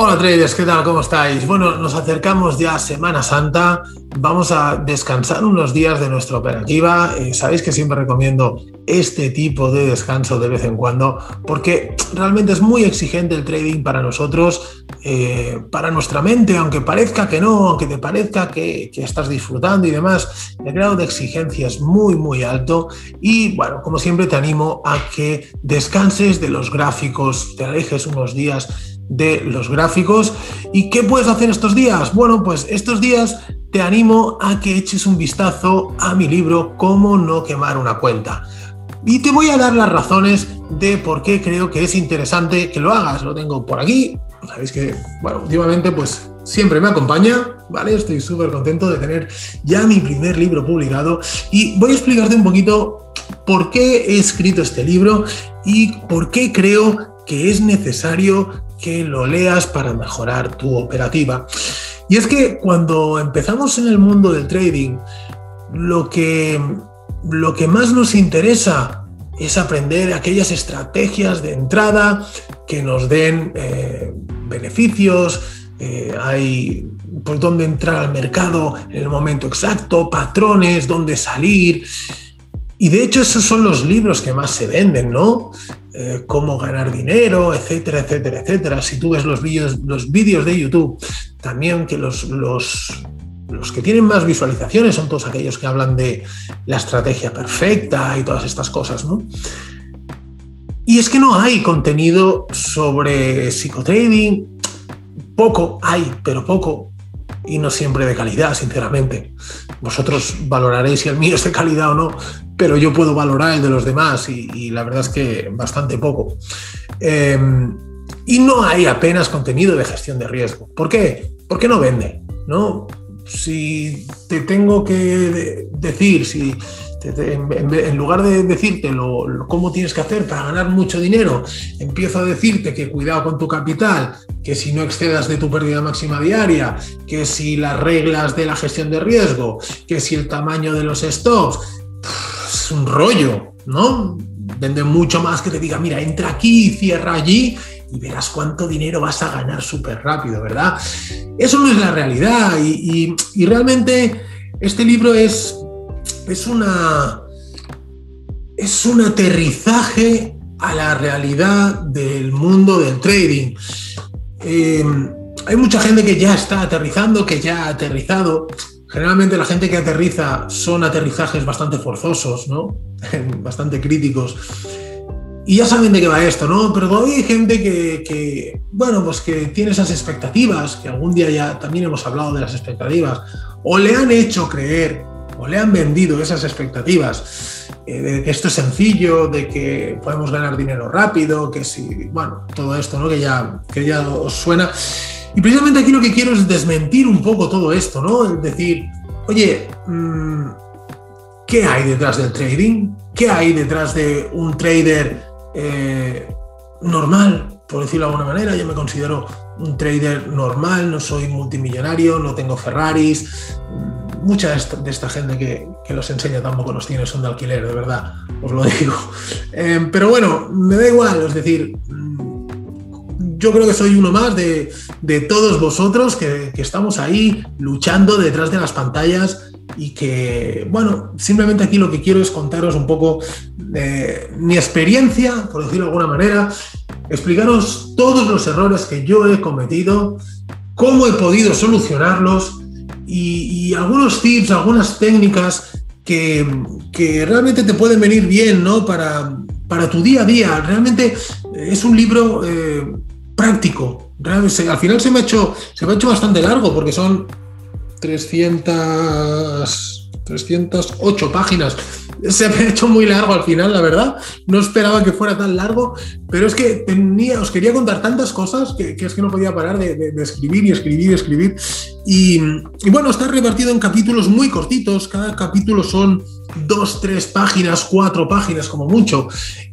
Hola traders, ¿qué tal? ¿Cómo estáis? Bueno, nos acercamos ya a Semana Santa, vamos a descansar unos días de nuestra operativa. Eh, sabéis que siempre recomiendo este tipo de descanso de vez en cuando porque realmente es muy exigente el trading para nosotros, eh, para nuestra mente, aunque parezca que no, aunque te parezca que, que estás disfrutando y demás, el grado de exigencia es muy, muy alto y bueno, como siempre te animo a que descanses de los gráficos, te alejes unos días de los gráficos. ¿Y qué puedes hacer estos días? Bueno, pues estos días te animo a que eches un vistazo a mi libro Cómo no quemar una cuenta. Y te voy a dar las razones de por qué creo que es interesante que lo hagas. Lo tengo por aquí. Sabéis que, bueno, últimamente pues siempre me acompaña, ¿vale? Estoy súper contento de tener ya mi primer libro publicado y voy a explicarte un poquito por qué he escrito este libro y por qué creo que es necesario que lo leas para mejorar tu operativa. Y es que cuando empezamos en el mundo del trading, lo que, lo que más nos interesa es aprender aquellas estrategias de entrada que nos den eh, beneficios, eh, hay por dónde entrar al mercado en el momento exacto, patrones, dónde salir. Y de hecho esos son los libros que más se venden, ¿no? Eh, cómo ganar dinero, etcétera, etcétera, etcétera. Si tú ves los vídeos, los vídeos de YouTube, también que los, los, los que tienen más visualizaciones son todos aquellos que hablan de la estrategia perfecta y todas estas cosas, ¿no? Y es que no hay contenido sobre psicotrading, poco hay, pero poco, y no siempre de calidad, sinceramente. Vosotros valoraréis si el mío es de calidad o no, pero yo puedo valorar el de los demás y, la verdad es que bastante poco. Em, y no hay apenas contenido de gestión de riesgo. ¿Por qué? Porque no vende, ¿no? Si te tengo que decir, si en lugar de decirte cómo tienes que hacer para ganar mucho dinero, empiezo a decirte que cuidado con tu capital, que si no excedas de tu pérdida máxima diaria, que si las reglas de la gestión de riesgo, que si el tamaño de los stops, es un rollo, ¿no? Vende mucho más que te diga, mira, entra aquí, cierra allí y verás cuánto dinero vas a ganar súper rápido, ¿verdad? Eso no es la realidad y, realmente este libro es, es, una, es un aterrizaje a la realidad del mundo del trading. Eh, hay mucha gente que ya está aterrizando, que ya ha aterrizado, Generalmente la gente que aterriza son aterrizajes bastante forzosos, ¿no? bastante críticos. Y ya saben de qué va esto, ¿no? Pero hay gente que, bueno, pues que tiene esas expectativas, que algún día ya también hemos hablado de las expectativas, o le han hecho creer, o le han vendido esas expectativas, eh, de que esto es sencillo, de que podemos ganar dinero rápido, que si, bueno, todo esto, ¿no? Que ya, que ya os suena. Y precisamente aquí lo que quiero es desmentir un poco todo esto, ¿no? Es decir, oye, mm, ¿qué hay detrás del trading? ¿Qué hay detrás de un trader eh, normal, por decirlo de alguna manera? Yo me considero un trader normal, no soy multimillonario, no tengo Ferraris. Mucha de esta, gente que, los enseña tampoco los tiene, son de alquiler, de verdad, os lo digo. Eh, pero bueno, me da igual, es decir, yo creo que soy uno más de, todos vosotros que, estamos ahí luchando detrás de las pantallas y que, bueno, simplemente aquí lo que quiero es contaros un poco de mi experiencia, por decirlo de alguna manera, explicaros todos los errores que yo he cometido, cómo he podido solucionarlos y, algunos tips, algunas técnicas que, realmente te pueden venir bien, ¿no? Para, para tu día a día. Realmente es un libro eh, práctico. Al final se me, ha hecho, se me ha hecho bastante largo porque son 300, 308 páginas. Se me ha hecho muy largo al final, la verdad. No esperaba que fuera tan largo, pero es que tenía, os quería contar tantas cosas que, es que no podía parar de, escribir y escribir y escribir. Y, bueno, está repartido en capítulos muy cortitos. Cada capítulo son dos, tres páginas, cuatro páginas como mucho.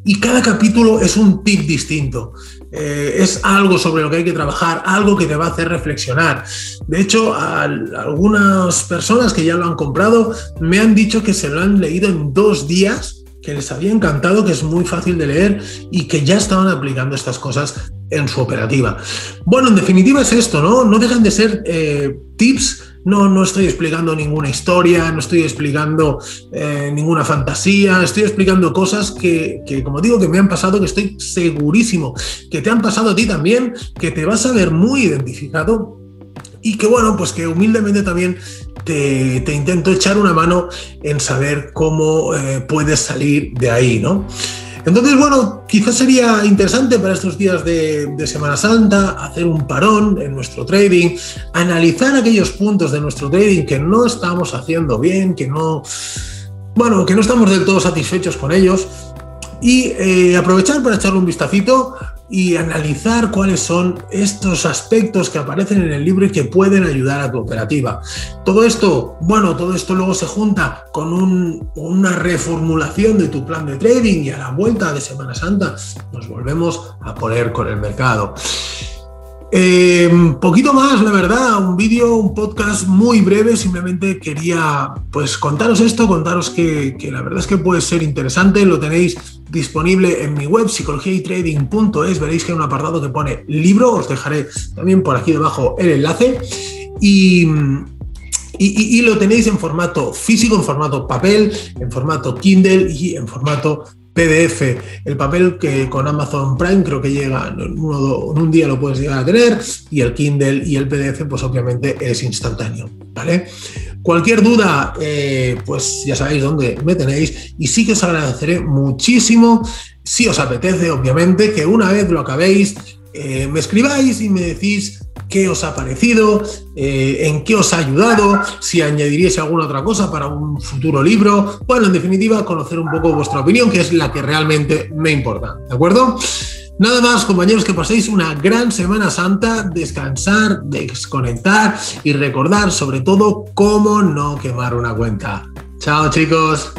Y cada capítulo es un tip distinto. Eh, es algo sobre lo que hay que trabajar, algo que te va a hacer reflexionar. De hecho, algunas personas que ya lo han comprado me han dicho que se lo han leído en dos días que les había encantado, que es muy fácil de leer y que ya estaban aplicando estas cosas en su operativa. Bueno, en definitiva es esto, ¿no? No dejan de ser eh, tips. No, no estoy explicando ninguna historia, no estoy explicando eh, ninguna fantasía, estoy explicando cosas que, que, como digo, que me han pasado, que estoy segurísimo que te han pasado a ti también, que te vas a ver muy identificado y que bueno, pues que humildemente también te, intento echar una mano en saber cómo eh, puedes salir de ahí, ¿no? Entonces, bueno, quizás sería interesante para estos días de, Semana Santa hacer un parón en nuestro trading, analizar aquellos puntos de nuestro trading que no estamos haciendo bien, que no, bueno, que no estamos del todo satisfechos con ellos y eh, aprovechar para echarle un vistacito y analizar cuáles son estos aspectos que aparecen en el libro y que pueden ayudar a tu operativa. Todo esto, bueno, todo esto luego se junta con una reformulación de tu plan de trading y a la vuelta de Semana Santa nos volvemos a poner con el mercado. Eh, poquito más, la verdad, un vídeo, un podcast muy breve, simplemente quería pues contaros esto, contaros que, que, la verdad es que puede ser interesante, lo tenéis disponible en mi web psicologiaytrading.es, veréis que hay un apartado que pone libro, os dejaré también por aquí debajo el enlace y, y, y lo tenéis en formato físico, en formato papel, en formato Kindle y en formato PDF. El papel que con Amazon Prime creo que llega, en, un día lo puedes llegar a tener, y el Kindle y el PDF, pues obviamente es instantáneo. ¿vale? Cualquier duda, eh, pues ya sabéis dónde me tenéis, y sí que os agradeceré muchísimo, si os apetece, obviamente, que una vez lo acabéis, eh, me escribáis y me decís qué os ha parecido, eh, en qué os ha ayudado, si añadiríais alguna otra cosa para un futuro libro. Bueno, en definitiva, conocer un poco vuestra opinión, que es la que realmente me importa. ¿De acuerdo? Nada más, compañeros, que paséis una gran Semana Santa, descansar, desconectar y recordar sobre todo cómo no quemar una cuenta. Chao, chicos.